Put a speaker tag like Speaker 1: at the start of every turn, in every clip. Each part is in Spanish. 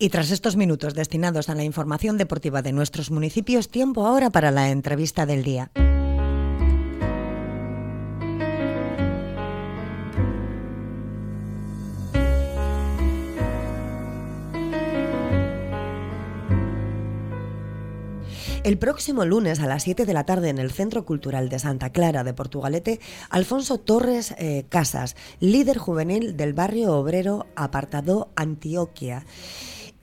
Speaker 1: Y tras estos minutos destinados a la información deportiva de nuestros municipios, tiempo ahora para la entrevista del día. El próximo lunes a las 7 de la tarde en el Centro Cultural de Santa Clara de Portugalete, Alfonso Torres eh, Casas, líder juvenil del barrio obrero apartado Antioquia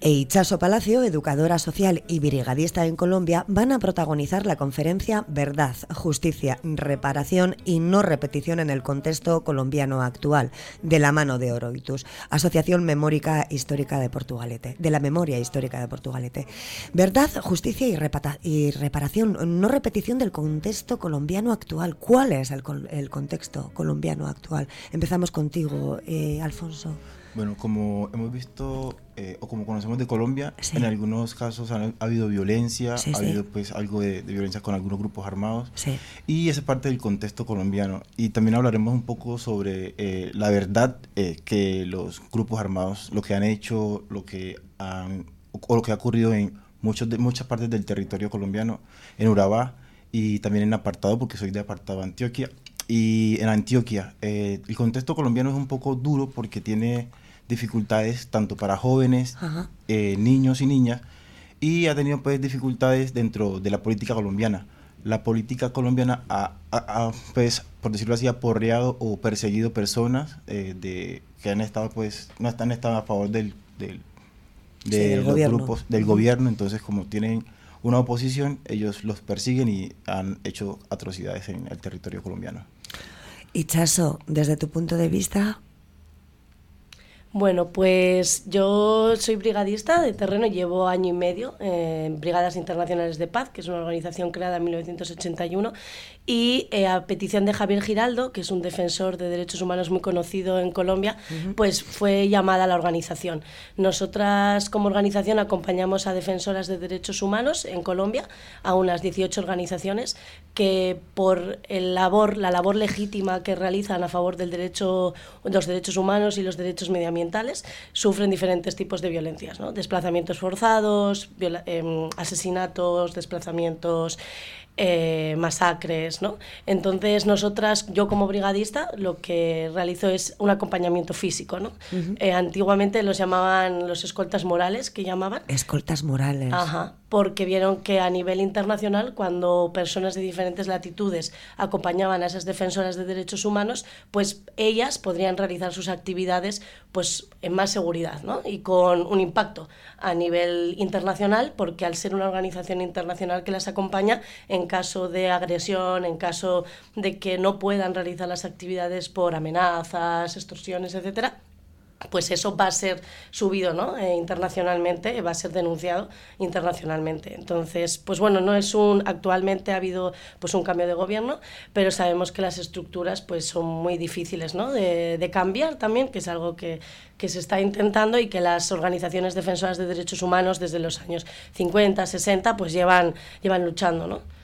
Speaker 1: e Palacio, educadora social y brigadista en Colombia, van a protagonizar la conferencia Verdad, Justicia, Reparación y No Repetición en el contexto colombiano actual, de la mano de Oroitus, Asociación Memórica Histórica de Portugalete, de la Memoria Histórica de Portugalete. Verdad, Justicia y, Reparación, no repetición del contexto colombiano actual. ¿Cuál es el, contexto colombiano actual? Empezamos contigo, eh, Alfonso.
Speaker 2: Bueno, como hemos visto eh, o como conocemos de Colombia, en algunos casos ha, habido violencia, ha habido pues algo de, violencia con algunos grupos armados y esa es parte del contexto colombiano. Y también hablaremos un poco sobre eh, la verdad eh, que los grupos armados, lo que han hecho, lo que han, o lo que ha ocurrido en muchos de, muchas partes del territorio colombiano, en Urabá y también en apartado, porque soy de apartado Antioquia. Y en Antioquia, el contexto colombiano es un poco duro porque tiene dificultades tanto para jóvenes, eh, niños y niñas, y ha tenido pues dificultades dentro de la política colombiana. La política colombiana ha, pues, por decirlo así, aporreado o perseguido personas eh, de, que han estado, pues, no están estado a favor del, del, de los gobierno. grupos del gobierno, entonces como tienen una oposición, ellos los persiguen y han hecho atrocidades en el territorio colombiano.
Speaker 1: Y Chaso, desde tu punto de vista,
Speaker 3: bueno, pues yo soy brigadista de terreno, llevo año y medio en Brigadas Internacionales de Paz, que es una organización creada en 1981, y eh, a petición de Javier Giraldo, que es un defensor de derechos humanos muy conocido en Colombia, pues fue llamada a la organización. Nosotras como organización acompañamos a defensoras de derechos humanos en Colombia, a unas 18 organizaciones que por el labor, la labor legítima que realizan a favor del derecho, los derechos humanos y los derechos medioambientales, sufren diferentes tipos de violencias, ¿no? desplazamientos forzados, em, asesinatos, desplazamientos, eh, masacres, ¿no? Entonces nosotras, yo como brigadista, lo que realizo es un acompañamiento físico, ¿no? Eh, antiguamente los llamaban los escoltas morales, que llamaban.
Speaker 1: Escoltas morales.
Speaker 3: Ajá porque vieron que a nivel internacional, cuando personas de diferentes latitudes acompañaban a esas defensoras de derechos humanos, pues ellas podrían realizar sus actividades pues en más seguridad ¿no? y con un impacto a nivel internacional, porque al ser una organización internacional que las acompaña, en caso de agresión, en caso de que no puedan realizar las actividades por amenazas, extorsiones, etcétera, pues eso va a ser subido ¿no? Eh, internacionalmente, va a ser denunciado internacionalmente. Entonces, pues bueno, no es un, actualmente ha habido pues un cambio de gobierno, pero sabemos que las estructuras pues son muy difíciles ¿no? de, de cambiar también, que es algo que, que se está intentando y que las organizaciones defensoras de derechos humanos desde los años 50, 60 pues llevan, llevan luchando, ¿no?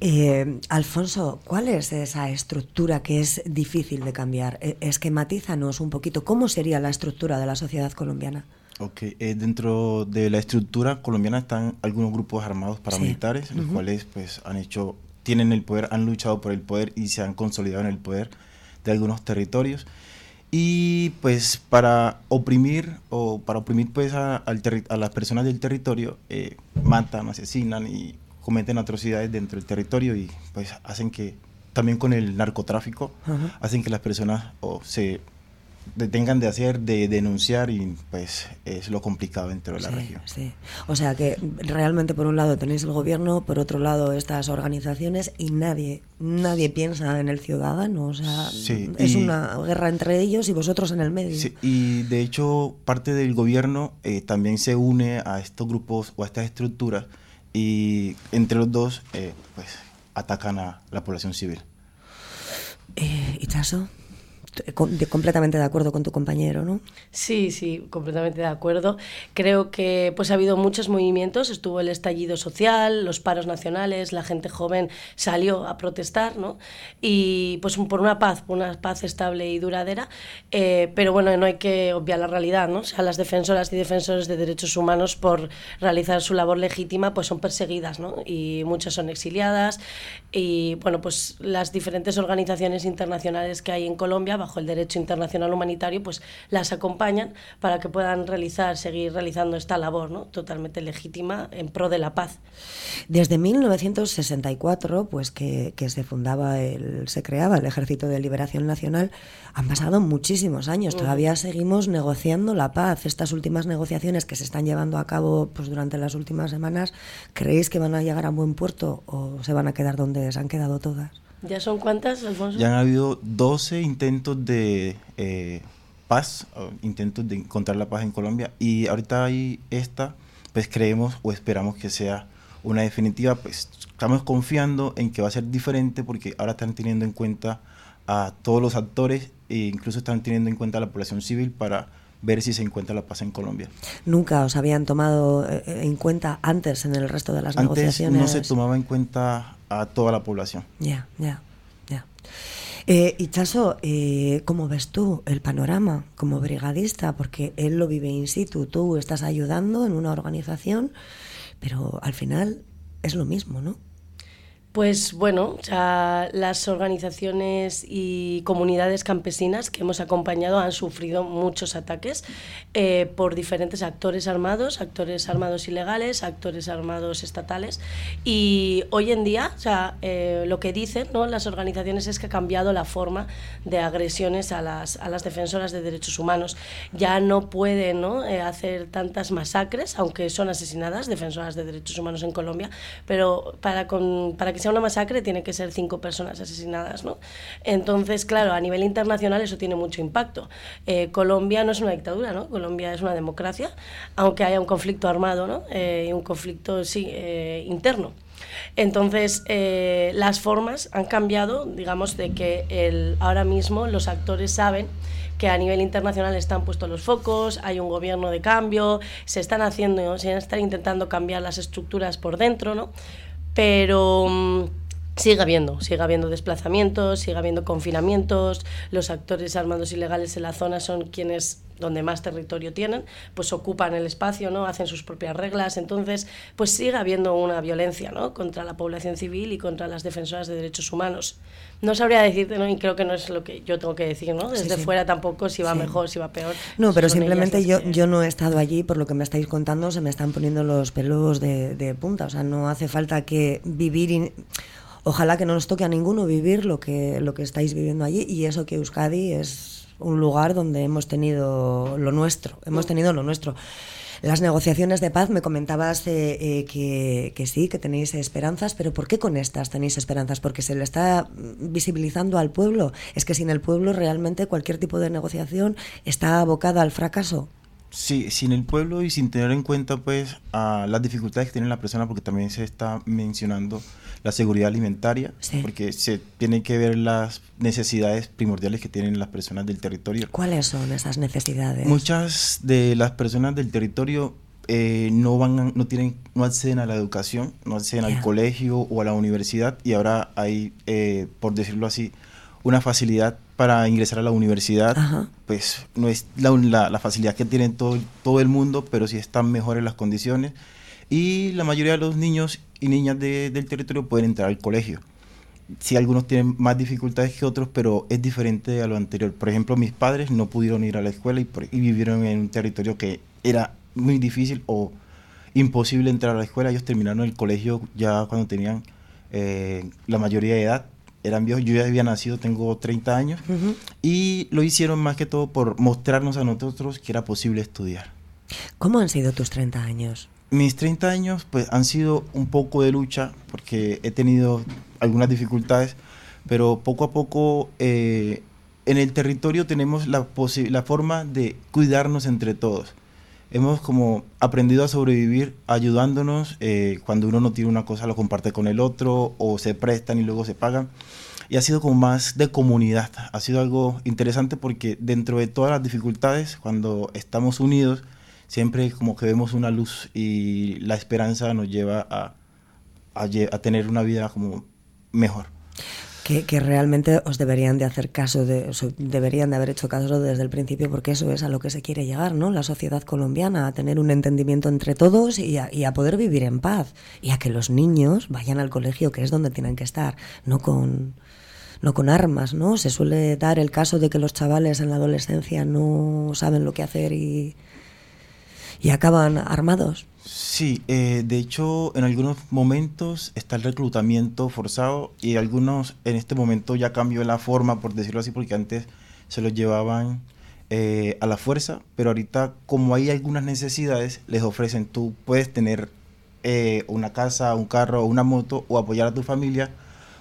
Speaker 1: Eh, Alfonso, ¿cuál es esa estructura que es difícil de cambiar? E, esquematízanos un poquito, ¿cómo sería la estructura de la sociedad colombiana?
Speaker 2: Ok, eh, dentro de la estructura colombiana están algunos grupos armados paramilitares, los cuales pues han hecho, tienen el poder, han luchado por el poder y se han consolidado en el poder de algunos territorios. Y pues para oprimir o para oprimir pues a, las personas del territorio, eh, matan, asesinan y cometen atrocidades dentro del territorio y pues hacen que también con el narcotráfico hacen que las personas o se detengan de hacer, de denunciar y pues es lo complicado dentro de la región.
Speaker 1: Sí. O sea que realmente por un lado tenéis el gobierno, por otro lado estas organizaciones y nadie, nadie piensa en el ciudadano. O sea, es una guerra entre ellos y vosotros en el medio.
Speaker 2: Sí, y de hecho parte del gobierno eh, también se une a estos grupos o a estas estructuras y entre los dos eh, pues atacan a la población civil.
Speaker 1: Eh, ¿Y Chaso? completamente de acuerdo con tu compañero, ¿no?
Speaker 3: Sí, sí, completamente de acuerdo. Creo que pues ha habido muchos movimientos, estuvo el estallido social, los paros nacionales, la gente joven salió a protestar, ¿no? Y pues por una paz, por una paz estable y duradera, eh, pero bueno, no hay que obviar la realidad, ¿no? O sea, las defensoras y defensores de derechos humanos por realizar su labor legítima pues son perseguidas, ¿no? Y muchas son exiliadas y bueno, pues las diferentes organizaciones internacionales que hay en Colombia bajo el derecho internacional humanitario, pues las acompañan para que puedan realizar, seguir realizando esta labor ¿no? totalmente legítima en pro de la paz.
Speaker 1: Desde 1964, pues que, que se fundaba, el, se creaba el Ejército de Liberación Nacional, han pasado muchísimos años. Todavía seguimos negociando la paz. Estas últimas negociaciones que se están llevando a cabo pues, durante las últimas semanas, ¿creéis que van a llegar a buen puerto o se van a quedar donde se han quedado todas?
Speaker 3: ¿Ya son cuántas, Alfonso?
Speaker 2: Ya han habido 12 intentos de eh, paz, intentos de encontrar la paz en Colombia y ahorita hay esta, pues creemos o esperamos que sea una definitiva, pues estamos confiando en que va a ser diferente porque ahora están teniendo en cuenta a todos los actores e incluso están teniendo en cuenta a la población civil para ver si se encuentra la paz en Colombia.
Speaker 1: ¿Nunca os habían tomado eh, en cuenta antes en el resto de las
Speaker 2: antes
Speaker 1: negociaciones?
Speaker 2: No se tomaba en cuenta a toda la población.
Speaker 1: Ya, ya, ya. Eh, y Chaso, eh, ¿cómo ves tú el panorama como brigadista? Porque él lo vive in situ, tú estás ayudando en una organización, pero al final es lo mismo, ¿no?
Speaker 3: Pues bueno, las organizaciones y comunidades campesinas que hemos acompañado han sufrido muchos ataques eh, por diferentes actores armados, actores armados ilegales, actores armados estatales. Y hoy en día, o eh, lo que dicen ¿no? las organizaciones es que ha cambiado la forma de agresiones a las, a las defensoras de derechos humanos. Ya no pueden ¿no? Eh, hacer tantas masacres, aunque son asesinadas defensoras de derechos humanos en Colombia, pero para, con, para que sea una masacre tiene que ser cinco personas asesinadas, ¿no? Entonces, claro, a nivel internacional eso tiene mucho impacto. Eh, Colombia no es una dictadura, ¿no? Colombia es una democracia, aunque haya un conflicto armado, ¿no? Eh, un conflicto, sí, eh, interno. Entonces, las formas han cambiado, digamos, de que el, ahora mismo los actores saben que a nivel internacional están puestos los focos, hay un gobierno de cambio, se están haciendo, se están intentando cambiar las estructuras por dentro, ¿no? Pero mm, sigue habiendo, sigue habiendo desplazamientos, sigue habiendo confinamientos, los actores armados ilegales en la zona son quienes donde más territorio tienen, pues ocupan el espacio, ¿no? hacen sus propias reglas, entonces pues sigue habiendo una violencia ¿no? contra la población civil y contra las defensoras de derechos humanos. No sabría decirte, ¿no? y creo que no es lo que yo tengo que decir, ¿no? desde fuera tampoco si va mejor, si va peor.
Speaker 1: No, pero simplemente yo, yo no he estado allí, por lo que me estáis contando, se me están poniendo los pelos de, de punta, o sea, no hace falta que vivir... Ojalá que no nos toque a ninguno vivir lo que, lo que estáis viviendo allí y eso que Euskadi es un lugar donde hemos tenido lo nuestro, hemos tenido lo nuestro. Las negociaciones de paz, me comentabas eh, eh, que, que, sí, que tenéis esperanzas, pero ¿por qué con estas tenéis esperanzas? Porque se le está visibilizando al pueblo. Es que sin el pueblo realmente cualquier tipo de negociación está abocada al fracaso.
Speaker 2: Sí, sin el pueblo y sin tener en cuenta pues a las dificultades que tiene la persona, porque también se está mencionando la seguridad alimentaria, porque se tienen que ver las necesidades primordiales que tienen las personas del territorio.
Speaker 1: ¿Cuáles son esas necesidades?
Speaker 2: Muchas de las personas del territorio eh, no van, no tienen, no acceden a la educación, no acceden al colegio o a la universidad y ahora hay, eh, por decirlo así, una facilidad para ingresar a la universidad, pues no es la, la, facilidad que tiene todo, todo el mundo, pero sí están mejores las condiciones. Y la mayoría de los niños y niñas del territorio pueden entrar al colegio. Sí, algunos tienen más dificultades que otros, pero es diferente a lo anterior. Por ejemplo, mis padres no pudieron ir a la escuela y, y vivieron en un territorio que era muy difícil o imposible entrar a la escuela. Ellos terminaron el colegio ya cuando tenían eh, la mayoría de edad eran viejos, yo ya había nacido, tengo 30 años, y lo hicieron más que todo por mostrarnos a nosotros que era posible estudiar.
Speaker 1: ¿Cómo han sido tus 30 años?
Speaker 2: Mis 30 años pues han sido un poco de lucha porque he tenido algunas dificultades, pero poco a poco eh, en el territorio tenemos la, la forma de cuidarnos entre todos. Hemos como aprendido a sobrevivir ayudándonos, eh, cuando uno no tiene una cosa lo comparte con el otro o se prestan y luego se pagan. y ha sido como más de comunidad. Ha sido algo interesante porque dentro de todas las dificultades, cuando estamos unidos, siempre como que vemos una luz y la esperanza nos lleva a, a, tener una vida como mejor.
Speaker 1: Que, realmente os deberían de hacer caso, de, deberían de haber hecho caso desde el principio, porque eso es a lo que se quiere llegar, ¿no? La sociedad colombiana, a tener un entendimiento entre todos y a, y a poder vivir en paz. Y a que los niños vayan al colegio, que es donde tienen que estar, no con, no con armas, ¿no? Se suele dar el caso de que los chavales en la adolescencia no saben lo que hacer y, y acaban armados.
Speaker 2: Sí, eh, de hecho en algunos momentos está el reclutamiento forzado y algunos en este momento ya cambió la forma, por decirlo así, porque antes se los llevaban eh, a la fuerza, pero ahorita como hay algunas necesidades, les ofrecen, tú puedes tener eh, una casa, un carro, una moto o apoyar a tu familia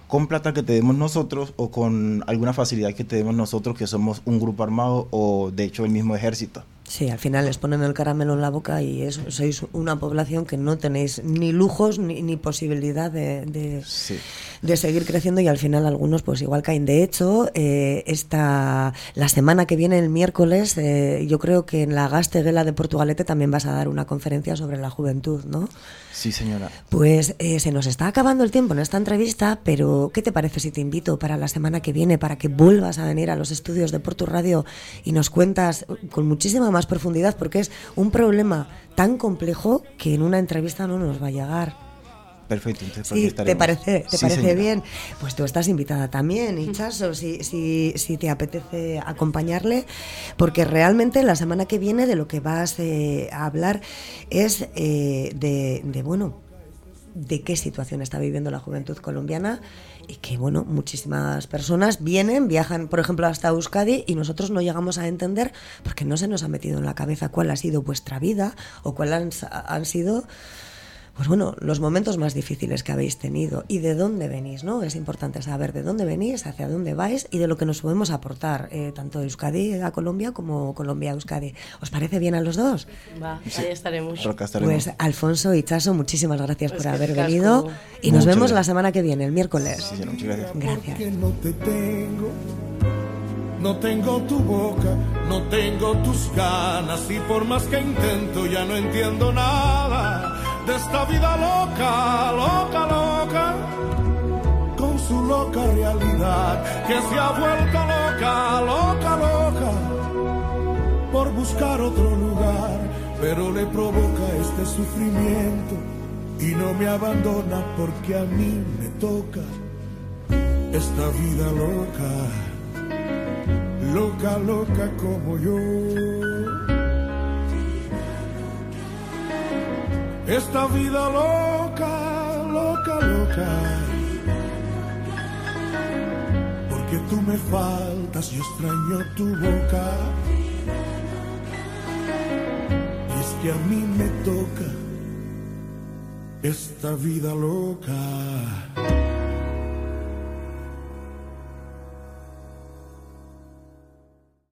Speaker 2: con plata que te demos nosotros o con alguna facilidad que te demos nosotros que somos un grupo armado o de hecho el mismo ejército.
Speaker 1: Sí, al final les ponen el caramelo en la boca y es, sois una población que no tenéis ni lujos ni, ni posibilidad de, de, seguir creciendo y al final algunos pues igual caen. De hecho, eh, esta, la semana que viene, el miércoles, eh, yo creo que en la Gasteguela de Portugalete también vas a dar una conferencia sobre la juventud, ¿no?
Speaker 2: Sí, señora.
Speaker 1: Pues eh, se nos está acabando el tiempo en esta entrevista, pero ¿qué te parece si te invito para la semana que viene para que vuelvas a venir a los estudios de Portu Radio y nos cuentas con muchísima más profundidad? Porque es un problema tan complejo que en una entrevista no nos va a llegar.
Speaker 2: Perfecto,
Speaker 1: sí, ¿te parece, te parece bien? Pues tú estás invitada también, Hichazo, si, si, si te apetece acompañarle, porque realmente la semana que viene de lo que vas eh, a hablar es eh, de, de, bueno, de qué situación está viviendo la juventud colombiana y que, bueno, muchísimas personas vienen, viajan, por ejemplo, hasta Euskadi y nosotros no llegamos a entender porque no se nos ha metido en la cabeza cuál ha sido vuestra vida o cuáles han sido pues bueno, los momentos más difíciles que habéis tenido y de dónde venís, ¿no? Es importante saber de dónde venís, hacia dónde vais y de lo que nos podemos aportar, eh, tanto Euskadi a Colombia como Colombia a Euskadi. ¿Os parece bien a los dos?
Speaker 3: Va, ahí estaremos.
Speaker 1: Pues Alfonso y Chaso, muchísimas gracias pues por haber venido y nos vemos la semana que viene, el miércoles.
Speaker 2: Sí, muchas gracias.
Speaker 1: Gracias.
Speaker 4: No te tengo, no tengo tu boca, no tengo tus ganas y por más que intento ya no entiendo nada de esta vida loca, loca, loca, con su loca realidad, que se ha vuelto loca, loca, loca, por buscar otro lugar, pero le provoca este sufrimiento y no me abandona porque a mí me toca esta vida loca, loca, loca como yo. Esta vida loca, loca, loca. Porque tú me faltas y extraño tu boca. Y es que a mí me toca esta vida loca.